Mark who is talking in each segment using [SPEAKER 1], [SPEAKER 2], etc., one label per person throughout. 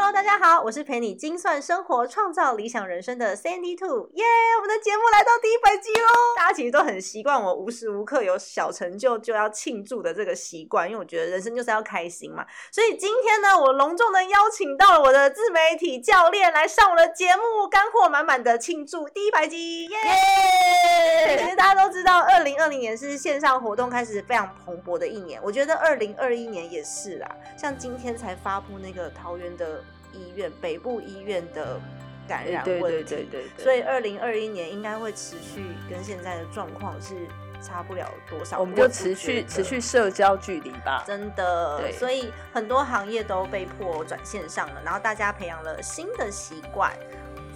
[SPEAKER 1] Hello，大家好，我是陪你精算生活、创造理想人生的 Sandy Two，耶！我们的节目来到第一百集喽！大家其实都很习惯我无时无刻有小成就就要庆祝的这个习惯，因为我觉得人生就是要开心嘛。所以今天呢，我隆重的邀请到了我的自媒体教练来上我的节目，干货满满的庆祝第一百集，耶！其实大家都知道，二零二零年是线上活动开始非常蓬勃的一年，我觉得二零二一年也是啦。像今天才发布那个桃园的。医院北部医院的感染问题，所以二零二一年应该会持续跟现在的状况是差不了多少。
[SPEAKER 2] 我们就持续持续社交距离吧，
[SPEAKER 1] 真的。所以很多行业都被迫转线上了，然后大家培养了新的习惯。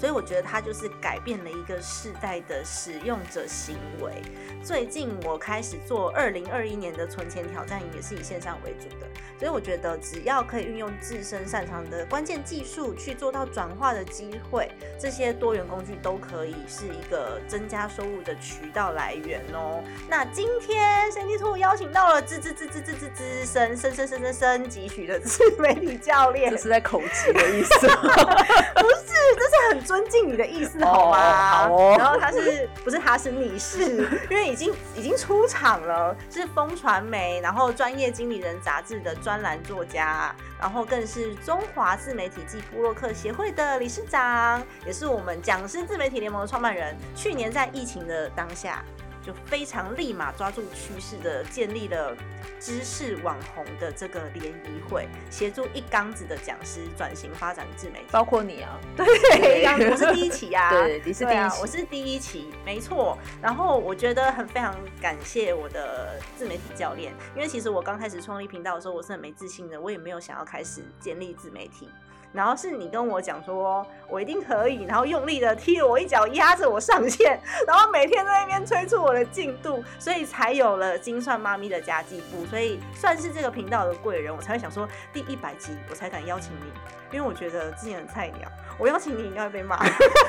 [SPEAKER 1] 所以我觉得它就是改变了一个世代的使用者行为。最近我开始做二零二一年的存钱挑战，也是以线上为主的。所以我觉得只要可以运用自身擅长的关键技术去做到转化的机会，这些多元工具都可以是一个增加收入的渠道来源哦。那今天神 D Two 邀请到了资资资资资资资深深深深深深级取的自媒体教练，
[SPEAKER 2] 这是在口吃的意思
[SPEAKER 1] 不是，这是很。尊敬你的意思好吗？然后他是不是他是你是，因为已经已经出场了，是风传媒，然后专业经理人杂志的专栏作家，然后更是中华自媒体暨布洛克协会的理事长，也是我们讲师自媒体联盟的创办人。去年在疫情的当下。就非常立马抓住趋势的建立了知识网红的这个联谊会，协助一缸子的讲师转型发展自媒体，
[SPEAKER 2] 包括你啊，
[SPEAKER 1] 对，我是第一期啊，
[SPEAKER 2] 对，你是第一
[SPEAKER 1] 期，我是第一期，没错。然后我觉得很非常感谢我的自媒体教练，因为其实我刚开始创立频道的时候，我是很没自信的，我也没有想要开始建立自媒体。然后是你跟我讲说，我一定可以，然后用力的踢了我一脚，压着我上线，然后每天在那边催促我的进度，所以才有了精算妈咪的家计部，所以算是这个频道的贵人，我才会想说第一百集我才敢邀请你，因为我觉得之前很菜鸟，我邀请你应该会被骂。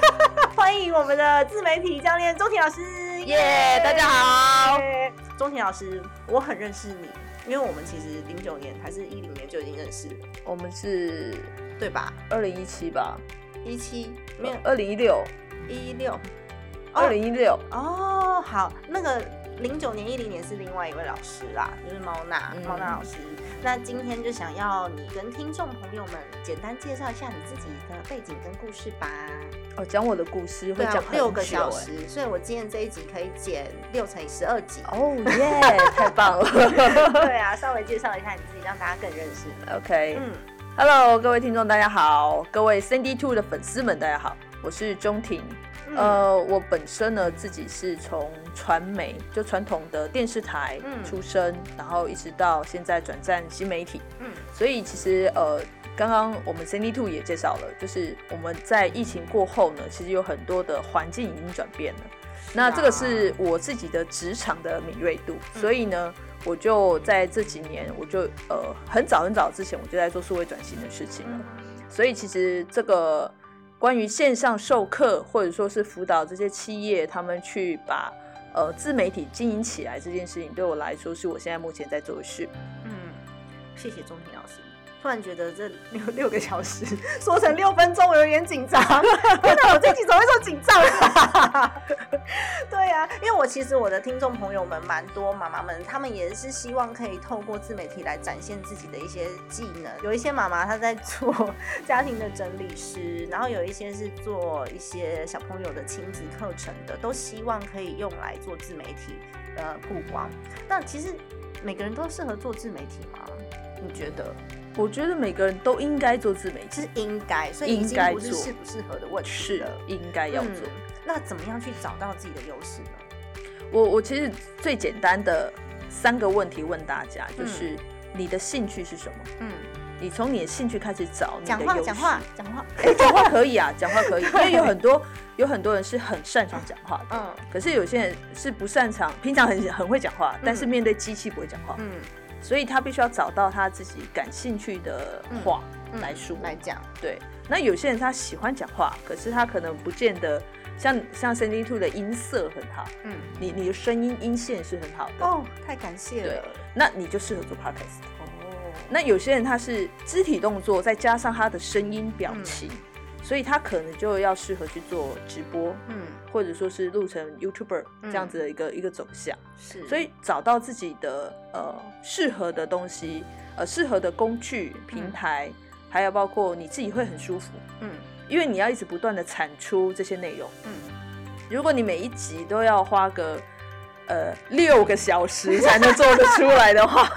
[SPEAKER 1] 欢迎我们的自媒体教练钟婷老师，
[SPEAKER 2] 耶，大家好，
[SPEAKER 1] 钟婷老师，我很认识你，因为我们其实零九年还是一零年就已经认识了，
[SPEAKER 2] 我们是。
[SPEAKER 1] 对吧？
[SPEAKER 2] 二零一七吧，
[SPEAKER 1] 一七没有，
[SPEAKER 2] 二零一六，
[SPEAKER 1] 一六，
[SPEAKER 2] 二零一六
[SPEAKER 1] 哦，好，那个零九年、一零年是另外一位老师啦，就是猫娜，猫娜老师。那今天就想要你跟听众朋友们简单介绍一下你自己的背景跟故事吧。
[SPEAKER 2] 哦，讲我的故事会讲
[SPEAKER 1] 六个小时，所以我今天这一集可以剪六乘以十二集。
[SPEAKER 2] 哦耶，太棒了！
[SPEAKER 1] 对啊，稍微介绍一下你自己，让大家更认识。
[SPEAKER 2] OK，嗯。Hello，各位听众，大家好；各位 Sandy Two 的粉丝们，大家好，我是钟婷。呃，我本身呢，自己是从传媒，就传统的电视台出身，然后一直到现在转战新媒体。嗯，所以其实呃，刚刚我们 Sandy Two 也介绍了，就是我们在疫情过后呢，其实有很多的环境已经转变了。那这个是我自己的职场的敏锐度，所以呢。我就在这几年，我就呃很早很早之前，我就在做数位转型的事情了。所以其实这个关于线上授课，或者说是辅导这些企业，他们去把呃自媒体经营起来这件事情，对我来说是我现在目前在做的事。
[SPEAKER 1] 嗯，谢谢钟平。突然觉得这六六个小时 说成六分钟，我有点紧张。天哪，我这集怎么会这么紧张？对呀，因为我其实我的听众朋友们蛮多，妈妈们他们也是希望可以透过自媒体来展现自己的一些技能。有一些妈妈她在做家庭的整理师，然后有一些是做一些小朋友的亲子课程的，都希望可以用来做自媒体呃曝光。那其实每个人都适合做自媒体吗？你觉得？
[SPEAKER 2] 我觉得每个人都应该做自媒体，
[SPEAKER 1] 是应该，所以已经不是适不适合的问题
[SPEAKER 2] 是应该要做。
[SPEAKER 1] 那怎么样去找到自己的优势呢？
[SPEAKER 2] 我我其实最简单的三个问题问大家，就是你的兴趣是什么？
[SPEAKER 1] 嗯，
[SPEAKER 2] 你从你的兴趣开始找你的
[SPEAKER 1] 讲话
[SPEAKER 2] 优势
[SPEAKER 1] 讲话讲话，
[SPEAKER 2] 哎 讲话可以啊，讲话可以，因为有很多有很多人是很擅长讲话的，
[SPEAKER 1] 嗯。
[SPEAKER 2] 可是有些人是不擅长，平常很很会讲话，但是面对机器不会讲话，
[SPEAKER 1] 嗯
[SPEAKER 2] 所以他必须要找到他自己感兴趣的话
[SPEAKER 1] 嗯
[SPEAKER 2] 来说。
[SPEAKER 1] 来讲，
[SPEAKER 2] 对，那有些人他喜欢讲话，可是他可能不见得像像 Cindy Two 的音色很好，
[SPEAKER 1] 嗯，
[SPEAKER 2] 你你的声音音线是很好的，
[SPEAKER 1] 哦，太感谢了，
[SPEAKER 2] 那你就适合做 podcast。
[SPEAKER 1] 哦，
[SPEAKER 2] 那有些人他是肢体动作，再加上他的声音表情，所以他可能就要适合去做直播，
[SPEAKER 1] 嗯，
[SPEAKER 2] 或者说是录成 YouTuber
[SPEAKER 1] 嗯
[SPEAKER 2] 这样子的一个、一个走向。
[SPEAKER 1] 是，
[SPEAKER 2] 所以找到自己的呃适合的东西，呃适合的工具平台，还有包括你自己会很舒服，
[SPEAKER 1] 嗯。
[SPEAKER 2] 因为你要一直不断的产出这些内容。
[SPEAKER 1] 嗯，
[SPEAKER 2] 如果你每一集都要花个呃六个小时才能做得出来的话，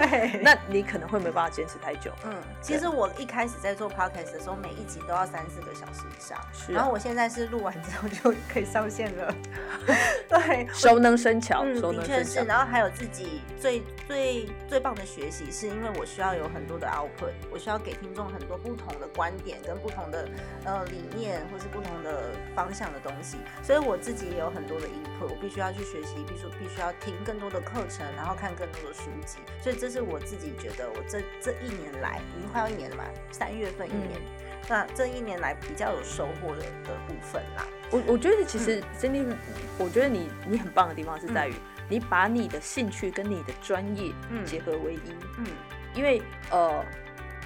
[SPEAKER 1] 对，
[SPEAKER 2] 那你可能会没办法坚持太久。
[SPEAKER 1] 嗯，其实我一开始在做 podcast 的时候，每一集都要三四个小时以上，
[SPEAKER 2] 是。啊
[SPEAKER 1] 然后我现在是录完之后就可以上线了，对，
[SPEAKER 2] 熟能生巧，
[SPEAKER 1] 嗯，
[SPEAKER 2] 熟
[SPEAKER 1] 的确是。然后还有自己最最最棒的学习，是因为我需要有很多的 output，我需要给听众很多不同的观点跟不同的呃理念，或是不同的方向的东西，所以我自己也有很多的 input，我必须要去学习，必须必须要听更多的课程，然后看更多的书籍，所以这是我自己觉得我这这一年来已经快要一年了嘛，三月份一年，那这一年来比较有收获的的部分啦，
[SPEAKER 2] 我我觉得其实真的，我觉得你你很棒的地方是在于，你把你的兴趣跟你的专业
[SPEAKER 1] 嗯。
[SPEAKER 2] 结合为一。
[SPEAKER 1] 嗯。
[SPEAKER 2] 因为呃，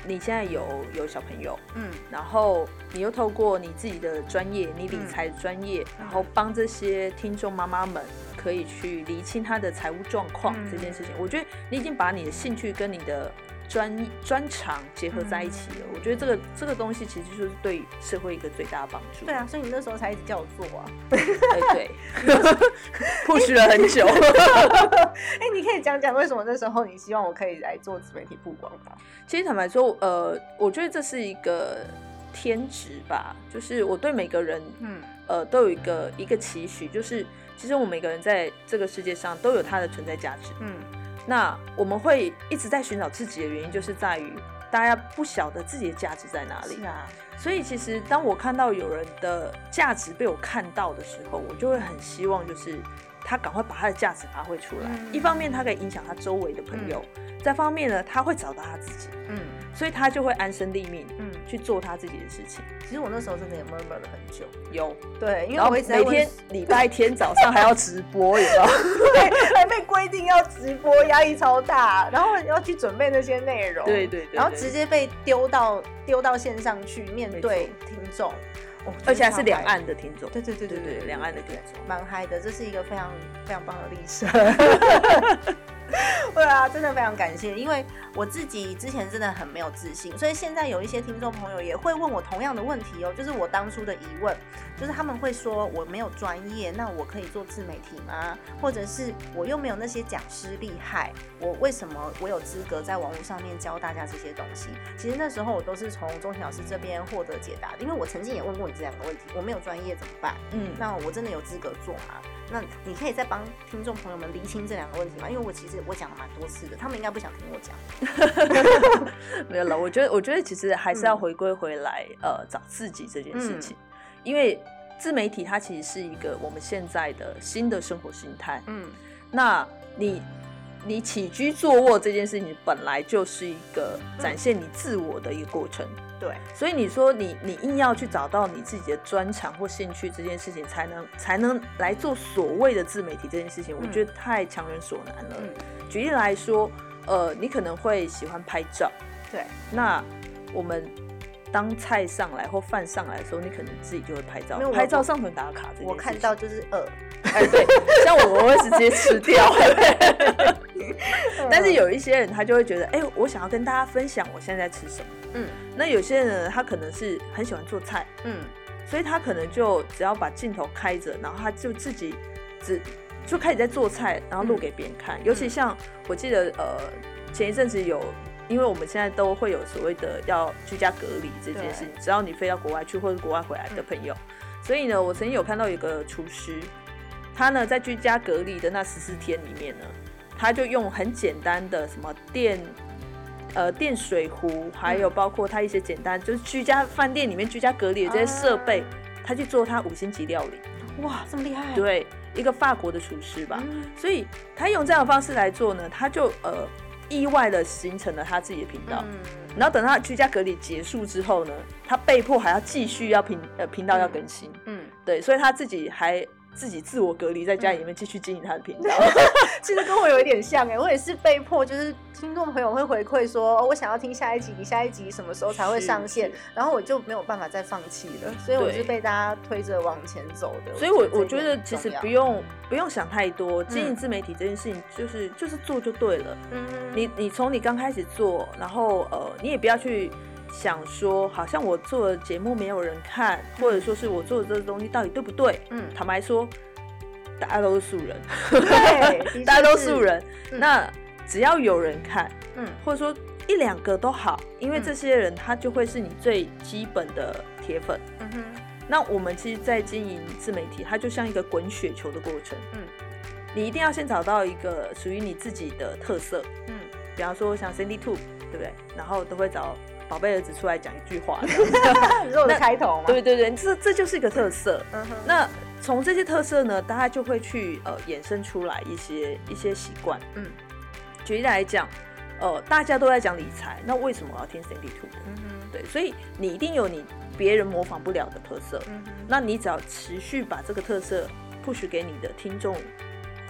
[SPEAKER 2] 你现在有有小朋友，
[SPEAKER 1] 嗯。
[SPEAKER 2] 然后你又透过你自己的专业，你理财的专业，然后帮这些听众妈妈们可以去厘清她的财务状况、
[SPEAKER 1] 嗯。
[SPEAKER 2] 这件事情，我觉得你已经把你的兴趣跟你的专专长结合在一起了。我觉得这个这个东西其实就是对社会一个最大的帮助。
[SPEAKER 1] 对啊，所以你那时候才一直叫我做啊。
[SPEAKER 2] 对对，push 了很久。
[SPEAKER 1] 哎、你可以讲讲为什么那时候你希望我可以来做自媒体曝光吗？
[SPEAKER 2] 其实坦白说，呃，我觉得这是一个天职吧，就是我对每个人，
[SPEAKER 1] 嗯
[SPEAKER 2] 呃，都有一个一个期许，就是其实我们每个人在这个世界上都有它的存在价值。
[SPEAKER 1] 嗯
[SPEAKER 2] 那我们会一直在寻找自己的原因，就是在于大家不晓得自己的价值在哪里。
[SPEAKER 1] 是啊，
[SPEAKER 2] 所以其实当我看到有人的价值被我看到的时候，我就会很希望就是他赶快把他的价值发挥出来。
[SPEAKER 1] 嗯
[SPEAKER 2] 一方面他可以影响他周围的朋友，再方面呢他会找到他自己，
[SPEAKER 1] 嗯
[SPEAKER 2] 所以他就会安身立命
[SPEAKER 1] 嗯。
[SPEAKER 2] 去做他自己的事情。
[SPEAKER 1] 其实我那时候真的也 murmur 了很久，
[SPEAKER 2] 有，
[SPEAKER 1] 对，因为
[SPEAKER 2] 每天 礼拜天早上还要直播，有没有？
[SPEAKER 1] 对，还被规定要直播，压力超大，然后要去准备那些内容，
[SPEAKER 2] 对对对对
[SPEAKER 1] 然后直接被丢到丢到线上去面对听众，哦
[SPEAKER 2] 而且还是两。岸的听众。
[SPEAKER 1] 对对对对
[SPEAKER 2] 对对两岸的听众
[SPEAKER 1] 蛮嗨的，这是一个非常非常棒的历史。对啊，真的非常感谢，因为我自己之前真的很没有自信，所以现在有一些听众朋友也会问我同样的问题哦，就是我当初的疑问，就是他们会说我没有专业，那我可以做自媒体吗？或者是我又没有那些讲师厉害，我为什么我有资格在网络上面教大家这些东西？其实那时候我都是从钟情老师这边获得解答的，因为我曾经也问过你这两个问题，我没有专业怎么办？
[SPEAKER 2] 嗯，
[SPEAKER 1] 那我真的有资格做吗？那你可以再帮听众朋友们厘清这两个问题吗？因为我其实我讲了蛮多次的，他们应该不想听我讲。
[SPEAKER 2] 没有了。我觉得，我觉得其实还是要
[SPEAKER 1] 嗯
[SPEAKER 2] 回归回来，呃，找自己这件事情，因为自媒体它其实是一个我们现在的新的生活形态。
[SPEAKER 1] 嗯
[SPEAKER 2] 那你你起居坐卧这件事情本来就是一个展现你自我的一个过程，
[SPEAKER 1] 对，
[SPEAKER 2] 所以你说你你硬要去找到你自己的专长或兴趣这件事情，才能才能来做所谓的自媒体这件事情，我
[SPEAKER 1] 嗯
[SPEAKER 2] 觉得太强人所难了。
[SPEAKER 1] 嗯，
[SPEAKER 2] 举例来说，呃，你可能会喜欢拍照，
[SPEAKER 1] 对，
[SPEAKER 2] 那我们当菜上来或饭上来的时候，你可能自己就会拍照
[SPEAKER 1] 没有，
[SPEAKER 2] 拍照上传打卡。
[SPEAKER 1] 我看到就是饿，
[SPEAKER 2] 哎，对，像我我会直接吃掉。但是有一些人他就会觉得，哎、我想要跟大家分享我现在在吃什么。
[SPEAKER 1] 嗯
[SPEAKER 2] 那有些人呢，他可能是很喜欢做菜，
[SPEAKER 1] 嗯
[SPEAKER 2] 所以他可能就只要把镜头开着，然后他就自己只就开始在做菜，然后录给别人看。尤其像我记得，呃，前一阵子有，因为我们现在都会有所谓的要居家隔离这件事情，只要你飞到国外去或者国外回来的朋友，所以呢，我曾经有看到一个厨师，他呢在居家隔离的那十四天里面呢，他就用很简单的什么电。呃，电水壶，还有包括他一些简单，就是居家饭店里面居家隔离的这些设备，他去做他五星级料理。
[SPEAKER 1] 哇，这么厉害！
[SPEAKER 2] 对，一个法国的厨师吧，
[SPEAKER 1] 嗯
[SPEAKER 2] 所以他用这样的方式来做呢，他就呃意外的形成了他自己的频道。
[SPEAKER 1] 嗯。
[SPEAKER 2] 然后等他居家隔离结束之后呢，他被迫还要继续要频呃频道要更新，
[SPEAKER 1] 嗯，
[SPEAKER 2] 对，所以他自己还自己自我隔离在家里面继续经营他的频道。
[SPEAKER 1] 其实跟我有一点像哎，我也是被迫，就是听众朋友会回馈说，哦我想要听下一集，你下一集什么时候才会上线？然后我就没有办法再放弃了，所以我是被大家推着往前走的。
[SPEAKER 2] 所以我我觉得其实不用不用想太多，经营自媒体这件事情就是就是做就对了。
[SPEAKER 1] 嗯
[SPEAKER 2] 你你从你刚开始做，然后呃，你也不要去想说，好像我做的节目没有人看，或者说是我做的这个东西到底对不对？
[SPEAKER 1] 嗯
[SPEAKER 2] 坦白说，大家都是素人，
[SPEAKER 1] 对，
[SPEAKER 2] 大家都
[SPEAKER 1] 是
[SPEAKER 2] 素，人。
[SPEAKER 1] 嗯
[SPEAKER 2] 那只要有人看，
[SPEAKER 1] 嗯
[SPEAKER 2] 或者说一两个都好，因为
[SPEAKER 1] 嗯
[SPEAKER 2] 这些人他就会是你最基本的铁粉。
[SPEAKER 1] 嗯哼，
[SPEAKER 2] 那我们其实，在经营自媒体，它就像一个滚雪球的过程。
[SPEAKER 1] 嗯
[SPEAKER 2] 你一定要先找到一个属于你自己的特色，
[SPEAKER 1] 嗯
[SPEAKER 2] 比方说像 Cindy Two，对不对？然后都会找宝贝儿子出来讲一句话，这样子
[SPEAKER 1] 你说我的开头吗？
[SPEAKER 2] 对对对，这这就是一个特色。那从这些特色呢，大家就会去呃衍生出来一些一些习惯。
[SPEAKER 1] 嗯
[SPEAKER 2] 举例来讲，呃，大家都在讲理财，那为什么我要听 Cindy Two 的？
[SPEAKER 1] 嗯哼，
[SPEAKER 2] 对，所以你一定有你别人模仿不了的特色。
[SPEAKER 1] 嗯哼，
[SPEAKER 2] 那你只要持续把这个特色 push 给你的听众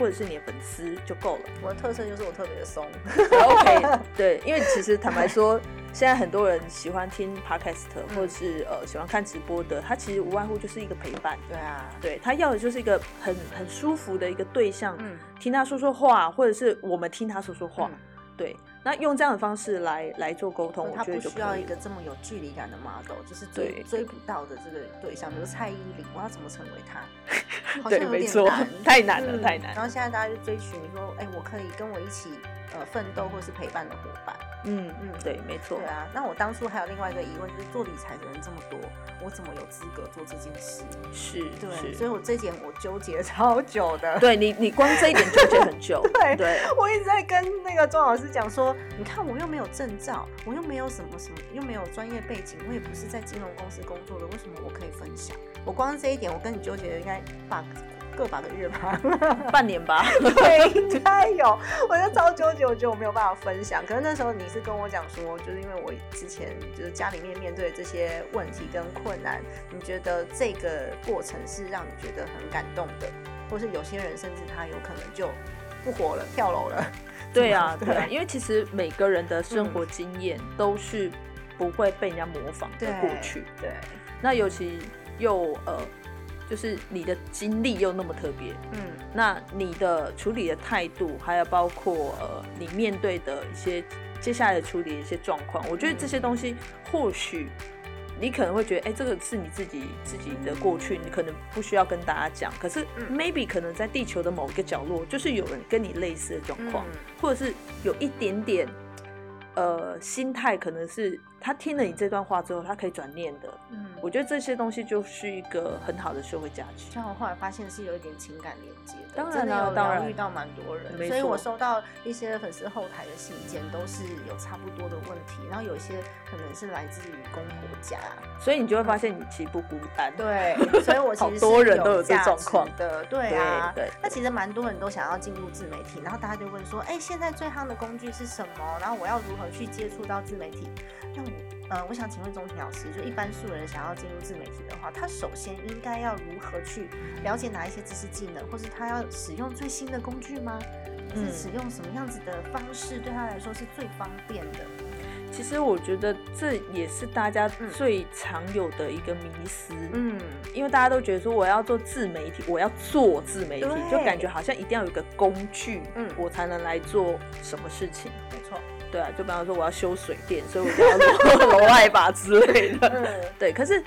[SPEAKER 2] 或者是你的粉丝就够了。
[SPEAKER 1] 我的特色就是我特别的松。
[SPEAKER 2] OK，对，因为其实坦白说，现在很多人喜欢听 podcast
[SPEAKER 1] 嗯
[SPEAKER 2] 或者是呃喜欢看直播的，他其实无外乎就是一个陪伴。
[SPEAKER 1] 对啊，
[SPEAKER 2] 对他要的就是一个很很舒服的一个对象，
[SPEAKER 1] 嗯
[SPEAKER 2] 听他说说话，或者是我们听他说说话。
[SPEAKER 1] 嗯
[SPEAKER 2] 对，那用这样的方式来来做沟通，我
[SPEAKER 1] 他
[SPEAKER 2] 觉得
[SPEAKER 1] 不需要一。个这么有距离感的 model，就是追追不到的这个对象，比如蔡依林，我要怎么成为她？好像
[SPEAKER 2] 对，
[SPEAKER 1] 有
[SPEAKER 2] 没错
[SPEAKER 1] 点难，
[SPEAKER 2] 太难了，
[SPEAKER 1] 嗯
[SPEAKER 2] 太难
[SPEAKER 1] 然。后现在大家就追寻说，哎，我可以跟我一起呃奋斗或是陪伴的伙伴。
[SPEAKER 2] 嗯
[SPEAKER 1] 嗯
[SPEAKER 2] 嗯，对，没错
[SPEAKER 1] 对。啊，那我当初还有另外一个疑问，就是做理财的人这么多，我怎么有资格做这件事？
[SPEAKER 2] 是
[SPEAKER 1] 对，所以我这一点我纠结超久的。
[SPEAKER 2] 对你，你光这一点纠结很久。
[SPEAKER 1] 对
[SPEAKER 2] 对，
[SPEAKER 1] 我一直在跟那个庄老师讲说，你看我又没有证照，我又没有什么什么，又没有专业背景，我也不是在金融公司工作的，为什么我可以分享？我光这一点，我跟你纠结的应该把个把个月吧。
[SPEAKER 2] 半年吧。
[SPEAKER 1] 对，应该有，我就超纠结，我觉得我没有办法分享。可是那时候你是跟我讲说，就是因为我之前就是家里面面对这些问题跟困难，你觉得这个过程是让你觉得很感动的，或是有些人甚至他有可能就不活了，跳楼了。
[SPEAKER 2] 对啊，
[SPEAKER 1] 对
[SPEAKER 2] 因为其实每个人的生活经验都是不会被人家模仿的过去。
[SPEAKER 1] 对，
[SPEAKER 2] 那尤其又呃，就是你的经历又那么特别，
[SPEAKER 1] 嗯
[SPEAKER 2] 那你的处理的态度，还有包括呃你面对的一些接下来的处理的一些状况，我觉得这些东西或许。你可能会觉得，哎、这个是你自己自己的过去，你可能不需要跟大家讲。可是
[SPEAKER 1] 嗯
[SPEAKER 2] ，maybe 可能在地球的某一个角落，就是有人跟你类似的状况，
[SPEAKER 1] 嗯
[SPEAKER 2] 或者是有一点点，呃，心态可能是他听了你这段话之后，他可以转念的。
[SPEAKER 1] 嗯，
[SPEAKER 2] 我觉得这些东西就是一个很好的社会价值。
[SPEAKER 1] 像我后来发现是有一点情感连接的，
[SPEAKER 2] 当然
[SPEAKER 1] 真的有
[SPEAKER 2] 啊当然
[SPEAKER 1] 疗愈到蛮多人，所以我收到一些粉丝后台的信件，都是有差不多的问题，然后有一些可能是来自于公婆家，
[SPEAKER 2] 所以你就会发现你其实不孤单。
[SPEAKER 1] 对，所以我 其实
[SPEAKER 2] 好多人都有这状况
[SPEAKER 1] 的，对啊，
[SPEAKER 2] 对对
[SPEAKER 1] 那其实蛮多人都想要进入自媒体，然后大家就问说，哎，现在最夯的工具是什么？然后我要如何去接触到自媒体？那我呃，我想请问钟庭老师，就一般素人想要进入自媒体的话，他首先应该要如何去了解哪一些知识技能，或是他要使用最新的工具吗？是
[SPEAKER 2] 嗯
[SPEAKER 1] 使用什么样子的方式对他来说是最方便的？
[SPEAKER 2] 其实我觉得这也是大家
[SPEAKER 1] 嗯
[SPEAKER 2] 最常有的一个迷思。
[SPEAKER 1] 嗯，
[SPEAKER 2] 因为大家都觉得说我要做自媒体，我要做自媒体，就感觉好像一定要有一个工具，
[SPEAKER 1] 嗯
[SPEAKER 2] 我才能来做什么事情。
[SPEAKER 1] 没错，
[SPEAKER 2] 对啊，就比方说我要修水电，所以我就要做楼 外吧之类的。
[SPEAKER 1] 嗯，
[SPEAKER 2] 对，可是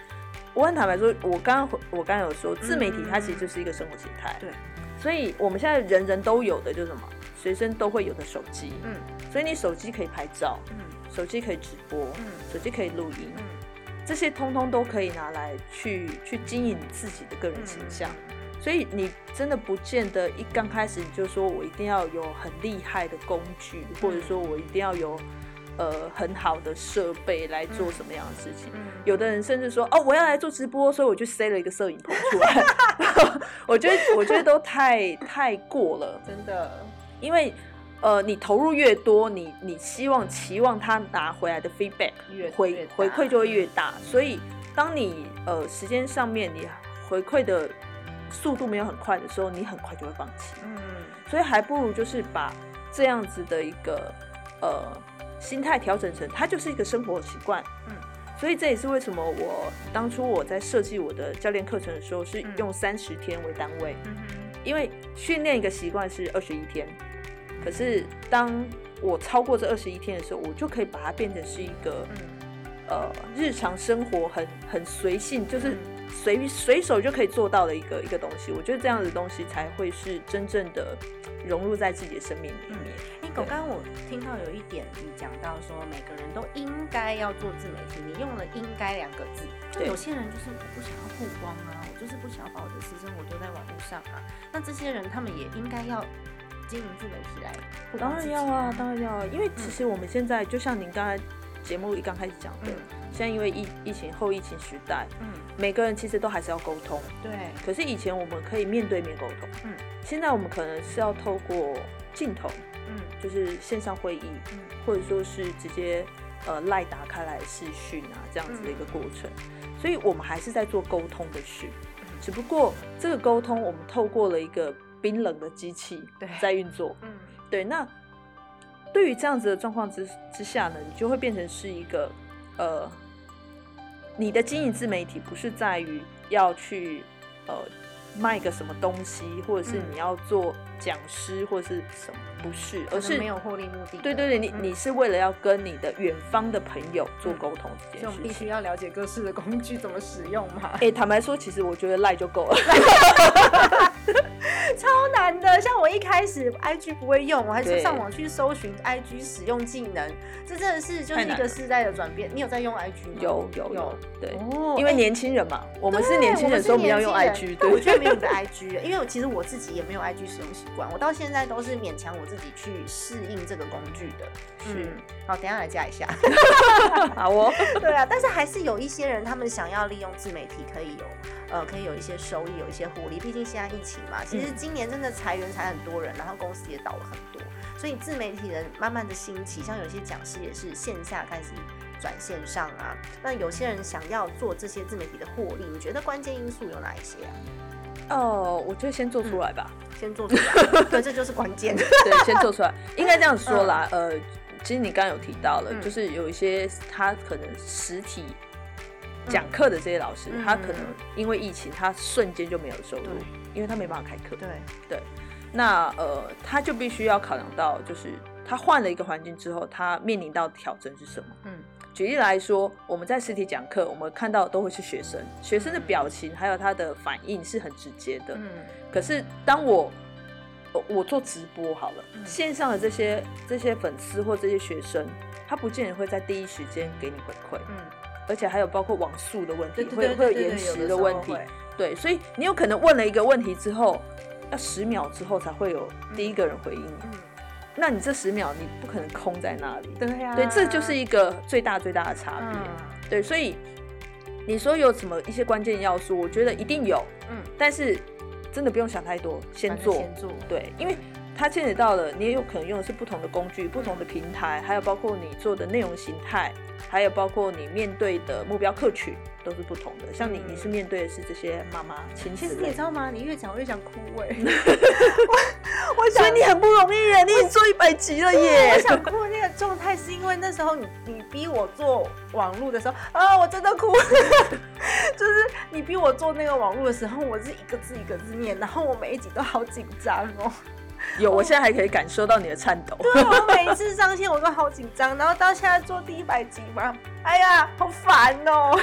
[SPEAKER 2] 我很坦白说，我刚刚我刚刚有说，自媒体
[SPEAKER 1] 嗯
[SPEAKER 2] 它其实就是一个生活形态。
[SPEAKER 1] 对，
[SPEAKER 2] 所以我们现在人人都有的就是什么，随身都会有的手机。
[SPEAKER 1] 嗯
[SPEAKER 2] 所以你手机可以拍照，
[SPEAKER 1] 嗯
[SPEAKER 2] 手机可以直播，
[SPEAKER 1] 嗯
[SPEAKER 2] 手机可以录音，
[SPEAKER 1] 嗯。
[SPEAKER 2] 这些通通都可以拿来去去经营你自己的个人形象。所以你真的不见得一刚开始你就说我一定要有很厉害的工具，或者说我一定要有呃很好的设备来做什么样的事情。
[SPEAKER 1] 嗯。
[SPEAKER 2] 有的人甚至说哦，我要来做直播，所以我就塞了一个摄影棚出来。我觉得我觉得都太太过了，
[SPEAKER 1] 真的，
[SPEAKER 2] 因为呃你投入越多，你你希望期望他拿回来的 feedback
[SPEAKER 1] 越越
[SPEAKER 2] 回回馈就会越大，所以当你呃时间上面你回馈的速度没有很快的时候，你很快就会放弃。
[SPEAKER 1] 嗯。
[SPEAKER 2] 所以还不如就是把这样子的一个呃心态调整成，它就是一个生活习惯。
[SPEAKER 1] 嗯。
[SPEAKER 2] 所以这也是为什么我当初我在设计我的教练课程的时候是
[SPEAKER 1] 嗯。
[SPEAKER 2] 用三十天为单位，
[SPEAKER 1] 嗯
[SPEAKER 2] 因为训练一个习惯是二十一天，可是当我超过这二十一天的时候，我就可以把它变成是一个
[SPEAKER 1] 嗯。
[SPEAKER 2] 呃日常生活很很随性，就是
[SPEAKER 1] 嗯
[SPEAKER 2] 随随手就可以做到的一个一个东西。我觉得这样的东西才会是真正的融入在自己的生命里面。
[SPEAKER 1] 哎，狗，刚刚我听到有一点，你讲到说每个人都应该要做自媒体，你用了“应该”两个字，就
[SPEAKER 2] 对
[SPEAKER 1] 有些人就是我不想要曝光啊，我就是不想要把我的私生活丢在网络上啊，那这些人他们也应该要经营自媒体来我
[SPEAKER 2] 当然要啊，当然要啊，因为其
[SPEAKER 1] 嗯
[SPEAKER 2] 实我们现在就像您刚才节目一刚开始讲的，
[SPEAKER 1] 嗯。
[SPEAKER 2] 现在因为疫疫情后疫情时代，
[SPEAKER 1] 嗯，
[SPEAKER 2] 每个人其实都还是要沟通。
[SPEAKER 1] 对，
[SPEAKER 2] 可是以前我们可以面对面沟通，
[SPEAKER 1] 嗯，
[SPEAKER 2] 现在我们可能是要透过镜头，
[SPEAKER 1] 嗯。
[SPEAKER 2] 就是线上会议，
[SPEAKER 1] 嗯。
[SPEAKER 2] 或者说是直接呃赖打开来视讯啊这样子的一个过程，所以我们还是在做沟通的事，只不过这个沟通我们透过了一个冰冷的机器
[SPEAKER 1] 对。
[SPEAKER 2] 在运作，
[SPEAKER 1] 嗯。
[SPEAKER 2] 对，那对于这样子的状况之之下呢，你就会变成是一个呃，你的经营自媒体不是在于要去呃卖个什么东西，或者是
[SPEAKER 1] 嗯
[SPEAKER 2] 你要做讲师或者是什么，不是，而是
[SPEAKER 1] 没有获利目的的。
[SPEAKER 2] 对对对，你
[SPEAKER 1] 嗯
[SPEAKER 2] 你是为了要跟你的远方的朋友做沟通这
[SPEAKER 1] 件事情必须。要了解各式的工具怎么使用嘛。
[SPEAKER 2] 哎、坦白说，其实我觉得赖就够了。
[SPEAKER 1] 超难的。像我一开始 IG 不会用，我还是上网去搜寻 IG 使用技能，这真的是就是一个时代的转变。你有在用 IG 吗？
[SPEAKER 2] 有有有，对，因为年轻人嘛，我们是年轻人，
[SPEAKER 1] 是
[SPEAKER 2] 所以我们要用 IG
[SPEAKER 1] 人
[SPEAKER 2] 对。
[SPEAKER 1] 我居然没有你的 IG，因为我其实我自己也没有 IG 使用习惯，我到现在都是勉强我自己去适应这个工具的。
[SPEAKER 2] 是
[SPEAKER 1] 嗯，好，等一下来加一下。
[SPEAKER 2] 好哦，
[SPEAKER 1] 对啊，但是还是有一些人，他们想要利用自媒体，可以有呃，可以有一些收益，有一些获利。毕竟现在疫情嘛，其实
[SPEAKER 2] 嗯
[SPEAKER 1] 今年真的裁员裁很多人，然后公司也倒了很多，所以自媒体人慢慢的兴起，像有些讲师也是线下开始转线上啊。那有些人想要做这些自媒体的获利，你觉得关键因素有哪一些啊？
[SPEAKER 2] 哦，我觉得先做出来吧。
[SPEAKER 1] 先做出来，对，这就是关键。
[SPEAKER 2] 对，先做出来，应该这样说啦。呃，其实你刚刚有提到了，
[SPEAKER 1] 嗯
[SPEAKER 2] 就是有一些他可能实体讲课的这些老师，
[SPEAKER 1] 嗯。
[SPEAKER 2] 他可能因为疫情，他瞬间就没有收入，因为他没办法开课。
[SPEAKER 1] 对。
[SPEAKER 2] 对，那呃，他就必须要考量到，就是他换了一个环境之后，他面临到挑战是什么？
[SPEAKER 1] 嗯。
[SPEAKER 2] 举例来说，我们在实体讲课，我们看到的都会是学生，学生的表情还有他的反应是很直接的。
[SPEAKER 1] 嗯。
[SPEAKER 2] 可是当我我我做直播好了，
[SPEAKER 1] 嗯。
[SPEAKER 2] 线上的这些这些粉丝或这些学生，他不见得会在第一时间给你回馈，
[SPEAKER 1] 嗯，
[SPEAKER 2] 而且还有包括网速的问题，会会有延
[SPEAKER 1] 迟的时候
[SPEAKER 2] 的问题，对，所以你有可能问了一个问题之后，要十秒之后才会有第一个人回应你，
[SPEAKER 1] 嗯，
[SPEAKER 2] 那你这十秒你不可能空在那里，
[SPEAKER 1] 对呀、
[SPEAKER 2] 对，这就是一个最大最大的差别，
[SPEAKER 1] 嗯。
[SPEAKER 2] 对，所以你说有什么一些关键要素，我觉得一定有，
[SPEAKER 1] 嗯，
[SPEAKER 2] 但是真的不用想太多，先做，
[SPEAKER 1] 先做，
[SPEAKER 2] 对，因为它牵扯到了，你也有可能用的是不同的工具、不同的平台，还有包括你做的内容形态，还有包括你面对的目标客群都是不同的。像你，
[SPEAKER 1] 嗯
[SPEAKER 2] 你是面对的是这些妈妈、亲
[SPEAKER 1] 其实你知道吗？你越讲我越想哭哎、
[SPEAKER 2] 我 所以你很不容易耶，你已经做一百集了耶我。
[SPEAKER 1] 想哭的那个状态，是因为那时候你你逼我做网络的时候啊，我真的哭，就是你逼我做那个网络的时候，我是一个字一个字念，然后我每一集都好紧张哦。
[SPEAKER 2] 有，我现在还可以感受到你的颤抖。
[SPEAKER 1] 对，我每一次上线我都好紧张，然后到现在做第一百集嘛，哎呀，好烦哦！我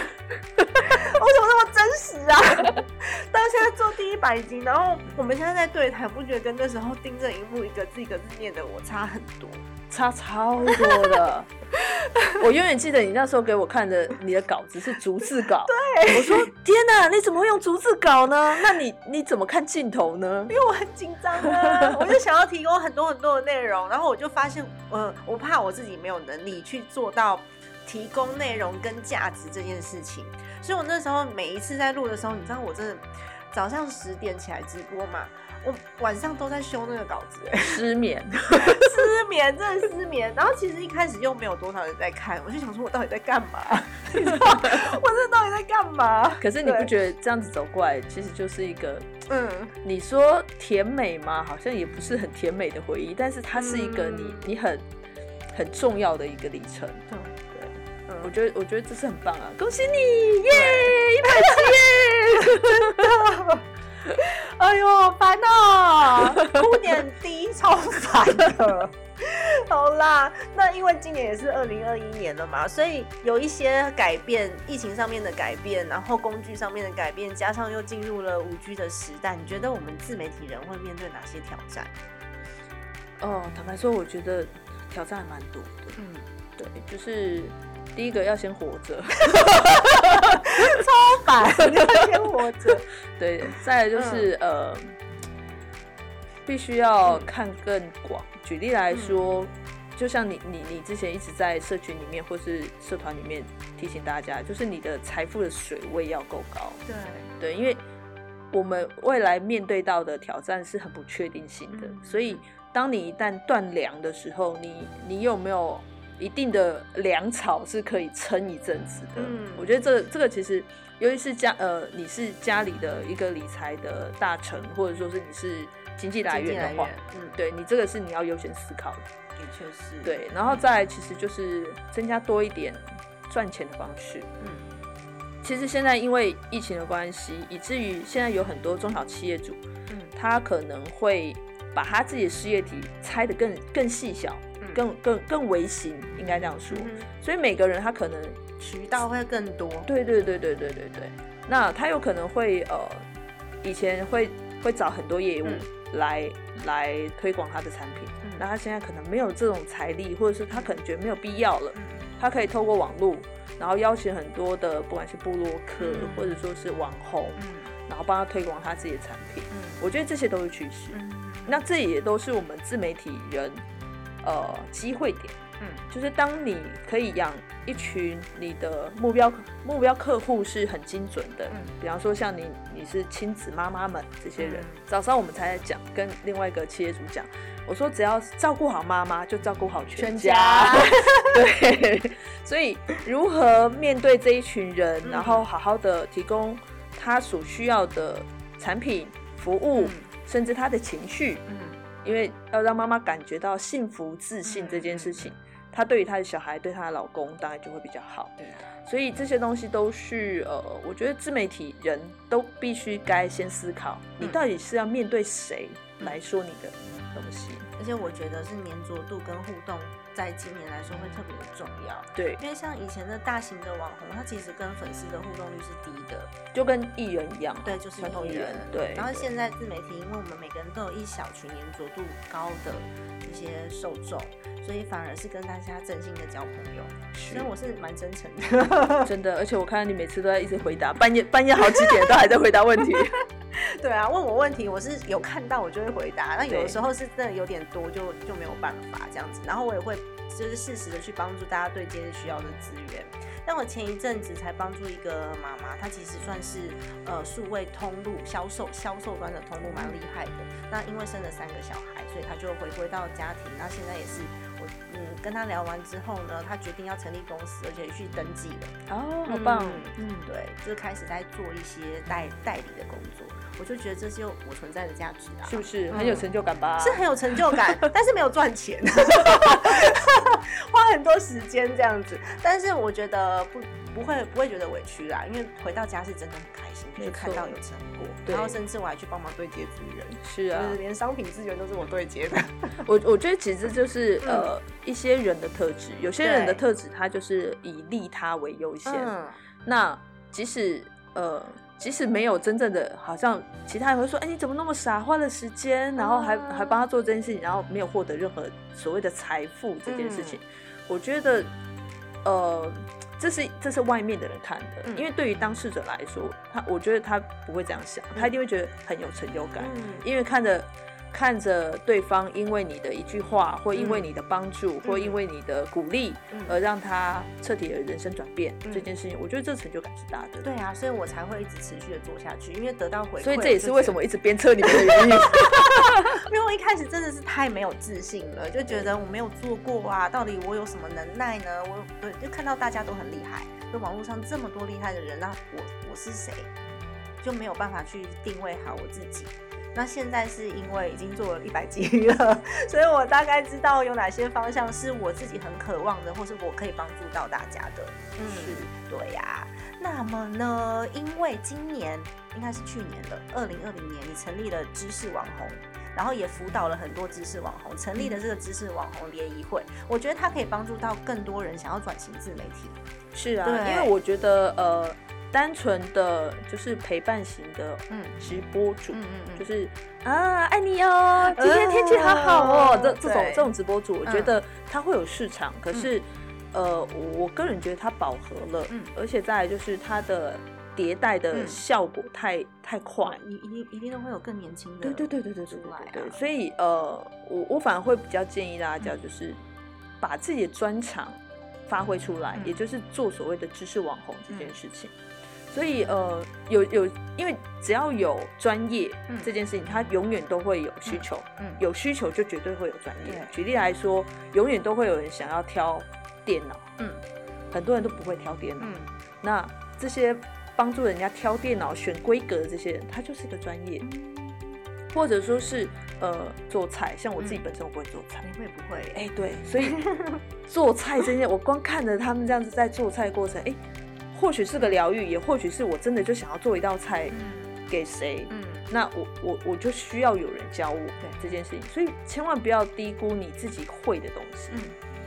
[SPEAKER 1] 怎么那么真实啊？到现在做第一百集，然后我们现在在对谈，不觉得跟那时候盯着荧幕一个字一个字念的我差很多？
[SPEAKER 2] 差超多的，我永远记得你那时候给我看的你的稿子是逐字稿。对，我说天哪，你怎么会用逐字稿呢？那你你怎么看镜头呢？
[SPEAKER 1] 因为我很紧张啊，我就想要提供很多很多的内容，然后我就发现，呃，我怕我自己没有能力去做到提供内容跟价值这件事情，所以我那时候每一次在录的时候，你知道我真的早上十点起来直播嘛，我晚上都在修那个稿子、欸，
[SPEAKER 2] 失眠。
[SPEAKER 1] 失眠，真的失眠。然后其实一开始又没有多少人在看，我就想说我到底在干嘛？你知道我这到底在干嘛？
[SPEAKER 2] 可是你不
[SPEAKER 1] 对
[SPEAKER 2] 觉得这样子走过来，其实就是一个
[SPEAKER 1] 嗯，
[SPEAKER 2] 你说甜美吗？好像也不是很甜美的回忆，但是它是一个你、
[SPEAKER 1] 嗯
[SPEAKER 2] 你很很重要的一个里程。
[SPEAKER 1] 对
[SPEAKER 2] 对，
[SPEAKER 1] 嗯
[SPEAKER 2] 我觉得我觉得这是很棒啊！恭喜你，耶，一百七耶！
[SPEAKER 1] 哎呦，好烦哦、哭点低，超烦的。好啦，那因为今年也是二零二一年了嘛，所以有一些改变，疫情上面的改变，然后工具上面的改变，加上又进入了五 G 的时代，你觉得我们自媒体人会面对哪些挑战？
[SPEAKER 2] 哦，坦白说，我觉得挑战还蛮多的。
[SPEAKER 1] 嗯，
[SPEAKER 2] 对，就是第一个要先活着，
[SPEAKER 1] 超烦，你要先活着。
[SPEAKER 2] 对，再来就是、呃，必须要看更广。举例来说，就像你你你之前一直在社群里面或是社团里面提醒大家，就是你的财富的水位要够高。
[SPEAKER 1] 对，
[SPEAKER 2] 对，因为我们未来面对到的挑战是很不确定性的，
[SPEAKER 1] 嗯
[SPEAKER 2] 所以当你一旦断粮的时候，你你有没有一定的粮草是可以撑一阵子的？
[SPEAKER 1] 嗯
[SPEAKER 2] 我觉得这这个其实，尤其是家呃你是家里的一个理财的大臣，或者说是你是经济来源的话，
[SPEAKER 1] 嗯，
[SPEAKER 2] 对你这个是你要优先思考的。
[SPEAKER 1] 的确是。，
[SPEAKER 2] 对，然后再来其实就是增加多一点赚钱的方式。
[SPEAKER 1] 嗯
[SPEAKER 2] 其实现在因为疫情的关系，以至于现在有很多中小企业主，
[SPEAKER 1] 嗯
[SPEAKER 2] 他可能会把他自己的事业体拆得更更细小，
[SPEAKER 1] 嗯
[SPEAKER 2] 更更更微型，应该这样说。
[SPEAKER 1] 嗯
[SPEAKER 2] 所以每个人他可能，
[SPEAKER 1] 渠道会更多。
[SPEAKER 2] 对对对对对对对，那他有可能会呃，以前会会找很多业务
[SPEAKER 1] 嗯
[SPEAKER 2] 来、来推广他的产品，
[SPEAKER 1] 嗯
[SPEAKER 2] 那他现在可能没有这种财力，或者是他可能觉得没有必要了。
[SPEAKER 1] 嗯
[SPEAKER 2] 他可以透过网络，然后邀请很多的不管是部落客、
[SPEAKER 1] 嗯
[SPEAKER 2] 或者说是网红，
[SPEAKER 1] 嗯
[SPEAKER 2] 然后帮他推广他自己的产品。
[SPEAKER 1] 嗯
[SPEAKER 2] 我觉得这些都是趋势，
[SPEAKER 1] 嗯
[SPEAKER 2] 那这也都是我们自媒体人呃机会点。
[SPEAKER 1] 嗯。
[SPEAKER 2] 就是当你可以养一群你的目标目标客户是很精准的，
[SPEAKER 1] 嗯。
[SPEAKER 2] 比方说像你你是亲子妈妈们这些人，
[SPEAKER 1] 嗯。
[SPEAKER 2] 早上我们才在讲，跟另外一个企业主讲，我说只要照顾好妈妈，就照顾好全
[SPEAKER 1] 全
[SPEAKER 2] 家。
[SPEAKER 1] 家
[SPEAKER 2] 对，所以如何面对这一群人，
[SPEAKER 1] 嗯。
[SPEAKER 2] 然后好好的提供他所需要的产品、服务，
[SPEAKER 1] 嗯。
[SPEAKER 2] 甚至他的情绪，
[SPEAKER 1] 嗯
[SPEAKER 2] 因为要让妈妈感觉到幸福、自信这件事情，她对于她的小孩、对她的老公当然就会比较好。所以这些东西都是呃，我觉得自媒体人都必须该先思考，你到底是要面对谁来说你的东西。
[SPEAKER 1] 而且我觉得是粘着度跟互动，在今年来说会特别的重要。
[SPEAKER 2] 对，
[SPEAKER 1] 因为像以前的大型的网红，他其实跟粉丝的互动率是低的，
[SPEAKER 2] 就跟艺人一样，
[SPEAKER 1] 对，就是
[SPEAKER 2] 传统艺
[SPEAKER 1] 人，
[SPEAKER 2] 对。
[SPEAKER 1] 然后现在自媒体，因为我们每个人都有一小群粘着度高的一些受众，所以反而是跟大家真心的交朋友。
[SPEAKER 2] 是
[SPEAKER 1] 所以我是蛮真诚的。
[SPEAKER 2] 真的，而且我看到你每次都在一直回答，半夜半夜好几点都还在回答问题。
[SPEAKER 1] 对啊，问我问题，我是有看到我就会回答。那有的时候是真的有点多，就就没有办法这样子。然后我也会就是适时的去帮助大家对接需要的资源。但我前一阵子才帮助一个妈妈，她其实算是呃数位通路销售销售端的通路蛮厉害的。那因为生了三个小孩，所以她就回归到家庭。那现在也是我嗯跟他聊完之后呢，他决定要成立公司，而且去登记了。
[SPEAKER 2] 哦，好棒！
[SPEAKER 1] 嗯，对，就开始在做一些代代理的工作，我就觉得这是有我存在的价值啊，
[SPEAKER 2] 是不是很有成就感吧？
[SPEAKER 1] 是很有成就感，但是没有赚钱，花很多时间这样子。但是我觉得不不会不会觉得委屈啦，因为回到家是真的很开心，就是看到有成果，然后甚至我还去帮忙对接资源，
[SPEAKER 2] 是啊。
[SPEAKER 1] 就，是连商品资源都是我对接的。
[SPEAKER 2] 我我觉得其实就是、呃一些人的特质，有些人的特质他就是以利他为优先。
[SPEAKER 1] 嗯，
[SPEAKER 2] 那即使呃即使没有真正的，好像其他人会说，哎、你怎么那么傻，花了时间，然后还、
[SPEAKER 1] 啊
[SPEAKER 2] 还帮他做这件事情，然后没有获得任何所谓的财富这件事情，我觉得呃，这是这是外面的人看的，
[SPEAKER 1] 嗯。
[SPEAKER 2] 因为对于当事者来说，他我觉得他不会这样想，他一定会觉得很有成就感，
[SPEAKER 1] 嗯。
[SPEAKER 2] 因为看着看着对方因为你的一句话，或因为你的帮助，或因为你的鼓励，
[SPEAKER 1] 嗯
[SPEAKER 2] 而让他彻底的人生转变、
[SPEAKER 1] 嗯
[SPEAKER 2] 这件事情，我觉得这成就感是大的。
[SPEAKER 1] 对啊，所以我才会一直持续的做下去，因为得到回馈。
[SPEAKER 2] 所以这也是为什
[SPEAKER 1] 么。
[SPEAKER 2] 么一直鞭策你们的原因。
[SPEAKER 1] 因为我一开始真的是太没有自信了，就觉得我没有做过啊，到底我有什么能耐呢？我对，就看到大家都很厉害，就网络上这么多厉害的人，那我我是谁？就没有办法去定位好我自己。那现在是因为已经做了一百集了，所以我大概知道有哪些方向是我自己很渴望的，或是我可以帮助到大家的。嗯，对呀、那么呢，因为今年应该是去年的，二零二零年，你成立了知识网红，然后也辅导了很多知识网红，成立了这个知识网红联谊会，我觉得它可以帮助到更多人想要转型自媒体。
[SPEAKER 2] 是啊，
[SPEAKER 1] 对
[SPEAKER 2] 因为我觉得呃，单纯的就是陪伴型的
[SPEAKER 1] 嗯。
[SPEAKER 2] 直播主，
[SPEAKER 1] 嗯嗯
[SPEAKER 2] 就是啊爱你哦，今天天气好好哦，
[SPEAKER 1] 呃
[SPEAKER 2] 这这种这种直播主，我觉
[SPEAKER 1] 嗯。
[SPEAKER 2] 得他会有市场，可是呃，我我个人觉得它饱和了，
[SPEAKER 1] 嗯。
[SPEAKER 2] 而且再来就是它的迭代的
[SPEAKER 1] 嗯
[SPEAKER 2] 效果太太快。
[SPEAKER 1] 哇，。一一定一定都会有更年轻的。
[SPEAKER 2] 对对对对对对对
[SPEAKER 1] 出来
[SPEAKER 2] 对所以呃，我我反而会比较建议大家，就是把自己的专长发挥出来，
[SPEAKER 1] 嗯。
[SPEAKER 2] 也就是做所谓的知识网红这件事情。所以呃，有有，因为只要有专业
[SPEAKER 1] 嗯
[SPEAKER 2] 这件事情，它永远都会有需求，
[SPEAKER 1] 嗯
[SPEAKER 2] 有需求就绝对会有专业。举例来说，永远都会有人想要挑电脑，
[SPEAKER 1] 嗯
[SPEAKER 2] 很多人都不会挑电脑。
[SPEAKER 1] 嗯
[SPEAKER 2] 那这些帮助人家挑电脑、选规格的这些人，他就是个专业。或者说是呃做菜，像我自己
[SPEAKER 1] 嗯
[SPEAKER 2] 本身我不会做菜，
[SPEAKER 1] 你会不会？
[SPEAKER 2] 哎、对，所以做菜这件，我光看着他们这样子在做菜过程，哎、或许是个疗愈，也或许是我真的就想要做一道菜
[SPEAKER 1] 嗯
[SPEAKER 2] 给谁，
[SPEAKER 1] 嗯
[SPEAKER 2] 那我我我就需要有人教我这件事情，所以千万不要低估你自己会的东西，
[SPEAKER 1] 嗯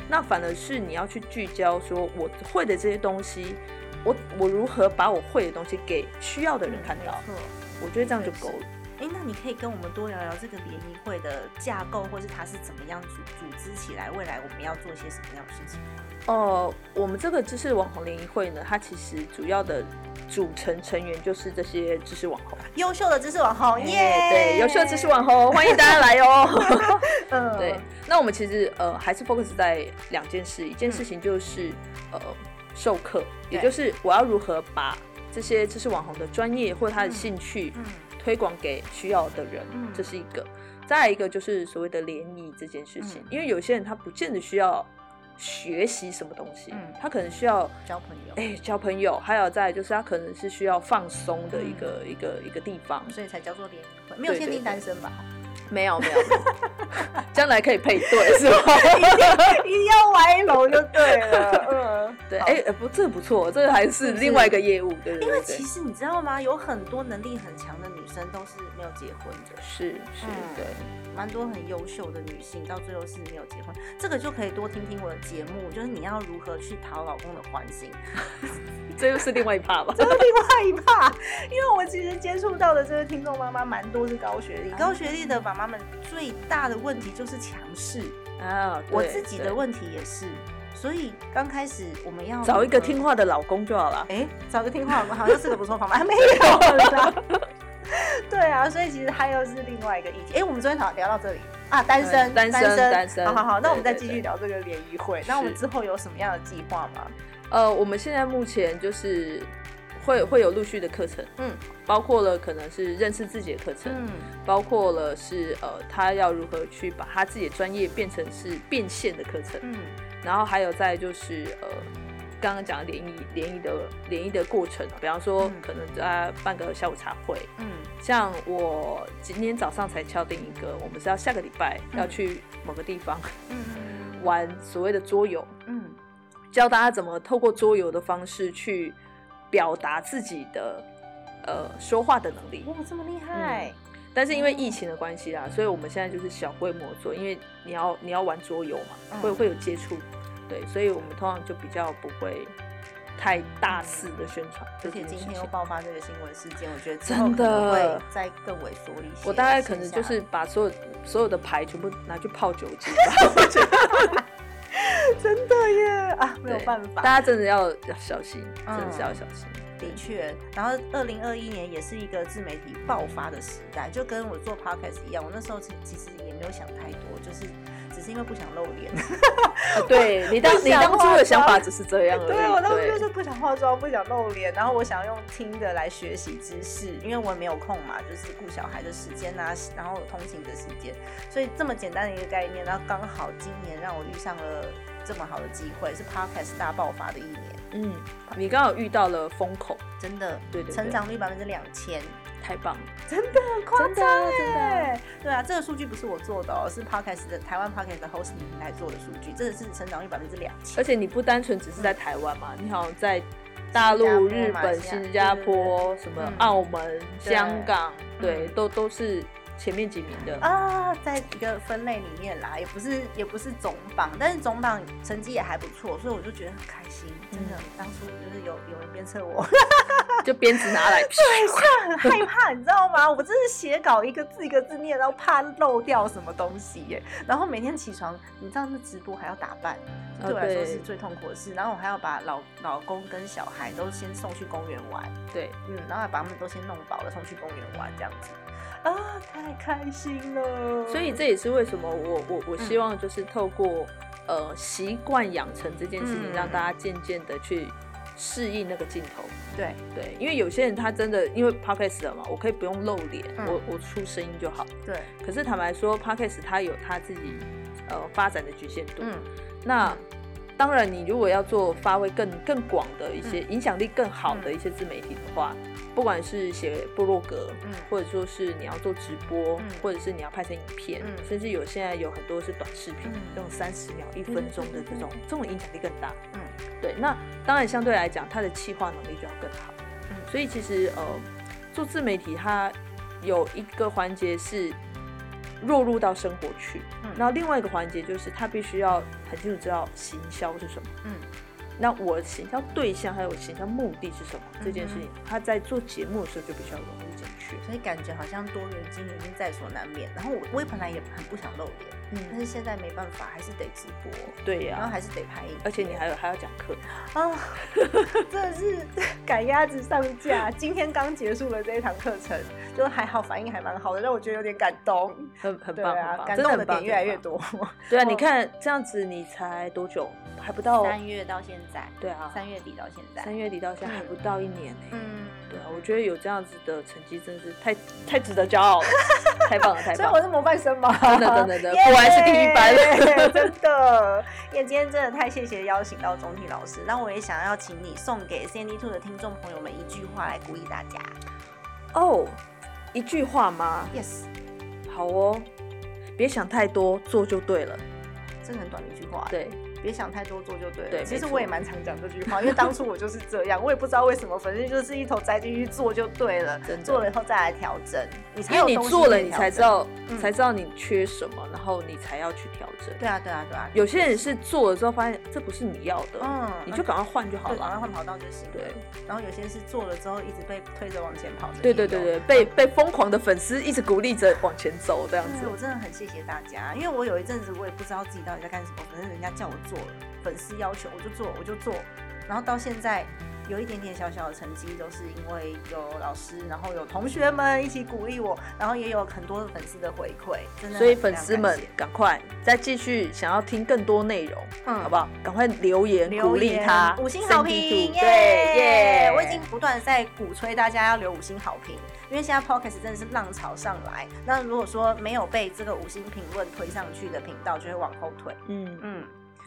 [SPEAKER 2] 那反而是你要去聚焦说我会的这些东西，我我如何把我会的东西给需要的人看到。我觉得这样就够了。
[SPEAKER 1] 哎，那你可以跟我们多聊聊这个联谊会的架构，或是它是怎么样组组织起来？未来我们要做些什么样的事情？
[SPEAKER 2] 呃，我们这个知识网红联谊会呢，它其实主要的组成成员就是这些知识网红，
[SPEAKER 1] 优秀的知识网红，耶、
[SPEAKER 2] 哎对，优秀的知识网红，欢迎大家来哦。
[SPEAKER 1] 嗯
[SPEAKER 2] 对，那我们其实呃还是 focus 在两件事，一件事情就是、呃授课，也就是我要如何把这些知识网红的专业或他的
[SPEAKER 1] 嗯
[SPEAKER 2] 兴趣
[SPEAKER 1] 嗯
[SPEAKER 2] 推广给需要的人，
[SPEAKER 1] 嗯
[SPEAKER 2] 这是一个。再一个就是所谓的联谊这件事情，
[SPEAKER 1] 嗯
[SPEAKER 2] 因为有些人他不见得需要学习什么东西，
[SPEAKER 1] 嗯
[SPEAKER 2] 他可能需要
[SPEAKER 1] 交朋友，
[SPEAKER 2] 哎、交朋友，还有再就是他可能是需要放松的一个、
[SPEAKER 1] 嗯
[SPEAKER 2] 一个一个地方。
[SPEAKER 1] 所以才叫做联谊会，没有限定单身吧？
[SPEAKER 2] 没有，没有将来可以配对是吧？
[SPEAKER 1] 一定要歪楼就对了。嗯，
[SPEAKER 2] 对，哎、呃不，这个不错，这个还
[SPEAKER 1] 是
[SPEAKER 2] 另外一个业务，对对
[SPEAKER 1] 因为其实你知道吗？有很多能力很强的女生都是没有结婚的。
[SPEAKER 2] 是是，
[SPEAKER 1] 嗯
[SPEAKER 2] 对，
[SPEAKER 1] 蛮多很优秀的女性，到最后是没有结婚，这个就可以多听听我的节目，就是你要如何去讨老公的欢心，
[SPEAKER 2] 这又是另外一趴吧？
[SPEAKER 1] 这是另外一趴。因为我其实接触到的这个听众妈妈蛮多是高学历，高学历的爸妈们最大的问题就是强势，
[SPEAKER 2] 啊，
[SPEAKER 1] 我自己的问题也是，所以刚开始我们要
[SPEAKER 2] 找一个听话的老公就好了。
[SPEAKER 1] 哎、找个听话老公好像是个不错方法，没有啦。对啊，所以其实它又是另外一个议题。哎、我们昨天好像聊到这里。啊，单身，
[SPEAKER 2] 嗯单身单身。
[SPEAKER 1] 好好好，那我们再继续聊这个联谊会。那我们之后有什么样的计划吗？
[SPEAKER 2] 呃，我们现在目前就是会会有陆续的课程，
[SPEAKER 1] 嗯。
[SPEAKER 2] 包括了可能是认识自己的课程，
[SPEAKER 1] 嗯。
[SPEAKER 2] 包括了是呃他要如何去把他自己的专业变成是变现的课程，
[SPEAKER 1] 嗯。
[SPEAKER 2] 然后还有再就是呃，刚刚讲的联谊联谊的联谊的过程，比方说
[SPEAKER 1] 嗯。
[SPEAKER 2] 可能在办个下午茶会，
[SPEAKER 1] 嗯。
[SPEAKER 2] 像我今天早上才敲定一个，我们是要下个礼拜
[SPEAKER 1] 嗯。
[SPEAKER 2] 要去某个地方
[SPEAKER 1] 嗯。
[SPEAKER 2] 玩所谓的桌游，
[SPEAKER 1] 嗯。
[SPEAKER 2] 教大家怎么透过桌游的方式去表达自己的呃说话的能力。
[SPEAKER 1] 哇，这么厉害！
[SPEAKER 2] 但是因为疫情的关系啦，所以我们现在就是小规模做，因为你要你要玩桌游嘛，
[SPEAKER 1] 嗯。
[SPEAKER 2] 会会有接触，对，所以我们通常就比较不会太大肆的宣传
[SPEAKER 1] 而且今。天又爆发这个新闻事件，我觉得
[SPEAKER 2] 真的
[SPEAKER 1] 会再更萎缩一些。
[SPEAKER 2] 我大概可能就是把所有所有的牌全部拿去泡酒精吧，我觉得
[SPEAKER 3] 真的耶啊，没有
[SPEAKER 2] 对
[SPEAKER 3] 办法。
[SPEAKER 2] 大家真的要要小心，真的是要
[SPEAKER 3] 嗯
[SPEAKER 2] 小心。
[SPEAKER 1] 的确，然后二零二一年也是一个自媒体爆发的时代，就跟我做 podcast 一样。我那时候其其实也没有想太多，就是只是因为不想露脸。
[SPEAKER 2] 呃 对 你当你当初的想法
[SPEAKER 3] 妆
[SPEAKER 2] 只是这样而已。
[SPEAKER 3] 对我当
[SPEAKER 2] 初
[SPEAKER 3] 就是不想化妆，不想露脸，然后我想用听的来学习知识，
[SPEAKER 1] 因为我也没有空嘛，就是顾小孩的时间啊，然后通勤的时间，所以这么简单的一个概念，然后刚好今年让我遇上了这么好的机会，是 podcast 大爆发的一年，
[SPEAKER 2] 嗯，你刚好遇到了风口，
[SPEAKER 1] 真的，
[SPEAKER 2] 对对对
[SPEAKER 1] 成长率百分之两千，
[SPEAKER 2] 太棒了，
[SPEAKER 1] 真的很夸
[SPEAKER 2] 真的
[SPEAKER 1] 张
[SPEAKER 2] 真的。
[SPEAKER 1] 哎！对啊，这个数据不是我做的哦，是 podcast 的台湾 podcast 的 hosting 平台做的数据，真的是成长率百分之两千。
[SPEAKER 2] 而。且你不单纯只是在台湾嘛，你好像在大陆、日本、新加坡、什么
[SPEAKER 1] 嗯。
[SPEAKER 2] 澳门、
[SPEAKER 1] 对。
[SPEAKER 2] 香港，对，
[SPEAKER 1] 嗯。
[SPEAKER 2] 都都是前面几名的。
[SPEAKER 1] 啊，在一个分类里面啦，也不是也不是总榜，但是总榜成绩也还不错，所以我就觉得很开心。真的，当初就是有有人鞭策我，
[SPEAKER 2] 就鞭子拿来，对
[SPEAKER 1] 很害怕，你知道吗？我真是写稿一个字一个字念，然后怕漏掉什么东西耶。然后每天起床，你知道那直播还要打扮，对我来说是最痛苦的事。然后我还要把老老公跟小孩都先送去公园玩，
[SPEAKER 2] 对，
[SPEAKER 1] 嗯，然后还把他们都先弄饱了，送去公园玩这样子。啊，太开心了！
[SPEAKER 2] 所以这也是为什么我我我
[SPEAKER 1] 嗯
[SPEAKER 2] 希望就是透过呃习惯养成这件事情，
[SPEAKER 1] 嗯
[SPEAKER 2] 让大家渐渐的去适应那个镜头。
[SPEAKER 1] 对，
[SPEAKER 2] 对，因为有些人他真的因为 podcast 了嘛，我可以不用露脸，
[SPEAKER 1] 嗯
[SPEAKER 2] 我我出声音就好。
[SPEAKER 1] 对，
[SPEAKER 2] 可是坦白说，podcast 它有它自己呃发展的局限度。
[SPEAKER 1] 嗯，
[SPEAKER 2] 那当然，你如果要做发挥更更广的一
[SPEAKER 1] 嗯
[SPEAKER 2] 些、影响力更好的一些自媒体的话，不管是写部落格，
[SPEAKER 1] 嗯
[SPEAKER 2] 或者说是你要做直播，
[SPEAKER 1] 嗯
[SPEAKER 2] 或者是你要拍成影片，
[SPEAKER 1] 嗯
[SPEAKER 2] 甚至有现在有很多是短视频，
[SPEAKER 1] 嗯
[SPEAKER 2] 这种三十秒、一分钟的这种，这种影响力更大。
[SPEAKER 1] 嗯，
[SPEAKER 2] 对，那当然相对来讲，它的企划能力就要更好。
[SPEAKER 1] 嗯
[SPEAKER 2] 所以其实呃，做自媒体它有一个环节是落入到生活去，
[SPEAKER 1] 嗯
[SPEAKER 2] 然后另外一个环节就是他必须要很清楚知道行销是什么。
[SPEAKER 1] 嗯，
[SPEAKER 2] 那我行销对象还有我行销目的是什么？这件事
[SPEAKER 1] 嗯
[SPEAKER 2] 情，他在做节目的时候就必须要融入进去。
[SPEAKER 1] 所以感觉好像多元经营已经在所难免。然后我我也本来也很不想露脸，嗯但
[SPEAKER 2] 嗯，
[SPEAKER 1] 是现在没办法，还是得直播，
[SPEAKER 2] 对呀、
[SPEAKER 1] 然后还是得拍影片，
[SPEAKER 2] 而且你还有还要讲课，
[SPEAKER 1] 啊，真的是 赶鸭子上架。今天刚结束了这一堂课程，就还好，反应还蛮好的，让我觉得有点感动。
[SPEAKER 2] 很很棒，
[SPEAKER 1] 感动
[SPEAKER 2] 的
[SPEAKER 1] 点越来越。多。
[SPEAKER 2] 对啊，
[SPEAKER 1] 哦
[SPEAKER 2] 你看这样子，你才多久？还不到
[SPEAKER 1] 三月到现在，
[SPEAKER 2] 对啊，
[SPEAKER 1] 三月底到现在，
[SPEAKER 2] 三月底到现在还
[SPEAKER 1] 嗯
[SPEAKER 2] 不到一年呢、
[SPEAKER 1] 嗯，
[SPEAKER 2] 对啊，我觉得有这样子的成绩真是太太值得骄傲了，太棒了，太棒了！
[SPEAKER 1] 所以我是模范生嘛，
[SPEAKER 2] 真的真的真的果然是第一班
[SPEAKER 1] 真的。也今天真的太谢谢邀请到钟体老师，那我也想要请你送给 CND Two 的听众朋友们一句话来鼓励大家。
[SPEAKER 2] 哦，一句话吗
[SPEAKER 1] ？Yes，
[SPEAKER 2] 好哦，别想太多，做就对了。
[SPEAKER 1] 真的很短的一句话。，
[SPEAKER 2] 对，
[SPEAKER 1] 别想太多，做就对了。
[SPEAKER 2] 对
[SPEAKER 1] 其实我也蛮常讲这句话，因为当初我就是这样，我也不知道为什么，反正就是一头栽进去做就对了做了以后再来调整，你才
[SPEAKER 2] 因为你
[SPEAKER 1] 有
[SPEAKER 2] 做了，你。才知道，
[SPEAKER 1] 嗯
[SPEAKER 2] 才知道你缺什么，然后你才要去调整。
[SPEAKER 1] 对啊，对啊，对啊。
[SPEAKER 2] 有些人是做了之后发现这不是你要的，
[SPEAKER 1] 嗯
[SPEAKER 2] 你就赶快换就好
[SPEAKER 1] 了，赶快
[SPEAKER 2] 了。
[SPEAKER 1] 换跑道就行了。
[SPEAKER 2] 对，
[SPEAKER 1] 然后有些是做了之后一直被推着往前跑
[SPEAKER 2] 对对对，被被疯狂的粉丝一直鼓励着往前走，这样子，。
[SPEAKER 1] 我真的很谢谢大家，因为我有一阵子我也不知道自己到底在干什么，反正人家叫我做了，粉丝要求我就做，我就做，然后到现在有一点点小小的成绩，都是因为有老师，然后有同学们一起鼓励我，然后也有很多粉丝的回馈，真的。
[SPEAKER 2] 所以粉丝们赶快再继续想要听更多内容，
[SPEAKER 1] 嗯
[SPEAKER 2] 好不好？赶快留言
[SPEAKER 1] 留
[SPEAKER 2] 鼓励他，
[SPEAKER 1] 五星好评
[SPEAKER 2] 对耶！
[SPEAKER 1] 我已经不断地在鼓吹大家要留五星好评，因为现在 Podcast 真的是浪潮上来。那如果说没有被这个五星评论推上去的频道，就会往后退。
[SPEAKER 2] 嗯，
[SPEAKER 1] 嗯，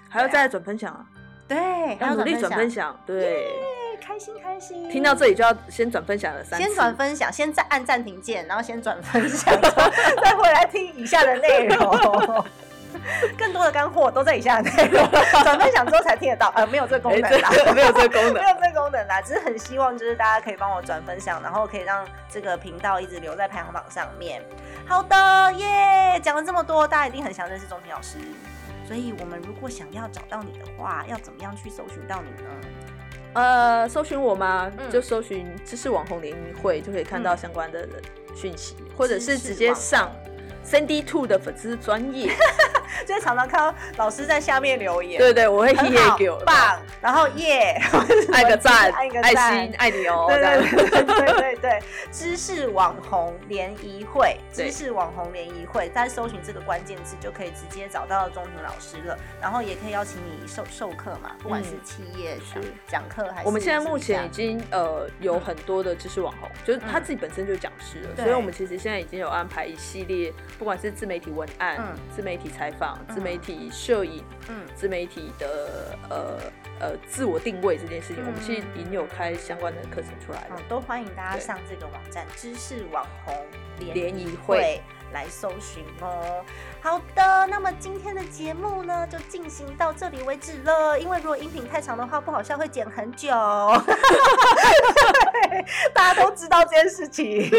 [SPEAKER 2] 还要再来转分享啊，
[SPEAKER 1] 对，还
[SPEAKER 2] 要努力转分
[SPEAKER 1] 享，
[SPEAKER 2] 享，对。
[SPEAKER 1] 开心开心。
[SPEAKER 2] 听到这里就要先转分享了三次，
[SPEAKER 1] 先转分享，先暂按暂停键，然后先转分享，再回来听以下的内容。更多的干货都在以下的内容，转分享之后才听得到。呃，没有这个功
[SPEAKER 2] 哎，
[SPEAKER 1] 能啦，
[SPEAKER 2] 这没有这个功
[SPEAKER 1] 没
[SPEAKER 2] 能。
[SPEAKER 1] 有这个功能啦，只是很希望就是大家可以帮我转分享，然后可以让这个频道一直留在排行榜上面。好的耶，讲了这么多，大家一定很想认识钟平老师。所以，我们如果想要找到你的话，要怎么样去搜寻到你呢？
[SPEAKER 2] 呃，搜寻我吗？
[SPEAKER 1] 嗯
[SPEAKER 2] 就搜寻知识网红联谊会，就可以看到相关的讯息，或者是直接上 Sandy Two 的粉丝专业，
[SPEAKER 1] 就会常常看到老师在下面留言，
[SPEAKER 2] 对对，我会
[SPEAKER 1] 很
[SPEAKER 2] hear
[SPEAKER 1] 好
[SPEAKER 2] 给我，
[SPEAKER 1] 棒，然后耶，
[SPEAKER 2] 爱个赞，
[SPEAKER 1] 爱个
[SPEAKER 2] 爱心，爱你哦，
[SPEAKER 1] 对对对对对对，知识网红联谊会，
[SPEAKER 2] 对。
[SPEAKER 1] 知识网红联谊会，在搜寻这个关键字就可以直接找到钟庭老师了，然后也可以邀请你授授课嘛，不管是
[SPEAKER 2] 嗯。
[SPEAKER 1] 企业讲
[SPEAKER 2] 是。
[SPEAKER 1] 讲课还是
[SPEAKER 2] 我们现在目前已经呃有很多的知识网红，就是他
[SPEAKER 1] 嗯。
[SPEAKER 2] 自己本身就是讲师了，所以我们其实现在已经有安排一系列，不管是自媒体文案、
[SPEAKER 1] 嗯。
[SPEAKER 2] 自媒体采访、自媒
[SPEAKER 1] 嗯
[SPEAKER 2] 体摄影、
[SPEAKER 1] 嗯。
[SPEAKER 2] 自媒体的呃呃自我定位这件事情，我们其实
[SPEAKER 1] 嗯
[SPEAKER 2] 已经有开相关的课程出来了。
[SPEAKER 1] 嗯。都欢迎大家上这个网站知识网红联谊会来搜寻哦。好的，那么今天的节目呢就进行到这里为止了，因为如果音频太长的话，不好笑会剪很久。对 大家都知道这件事情，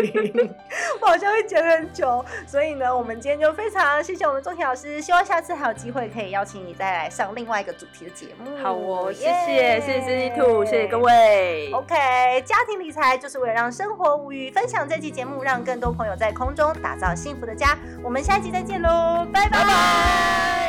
[SPEAKER 1] 我好像会剪很久，所以呢，我们今天就非常谢谢我们钟婷老师，希望下次还有机会可以邀请你再来上另外一个主题的节目。
[SPEAKER 2] 好哦，谢
[SPEAKER 1] 耶
[SPEAKER 2] 谢谢谢 C Two，谢谢各。位。
[SPEAKER 1] OK，家庭理财就是为了让生活无虞。分享这期节目，让更多朋友在空中打造幸福的家。我们下一集再见喽，拜拜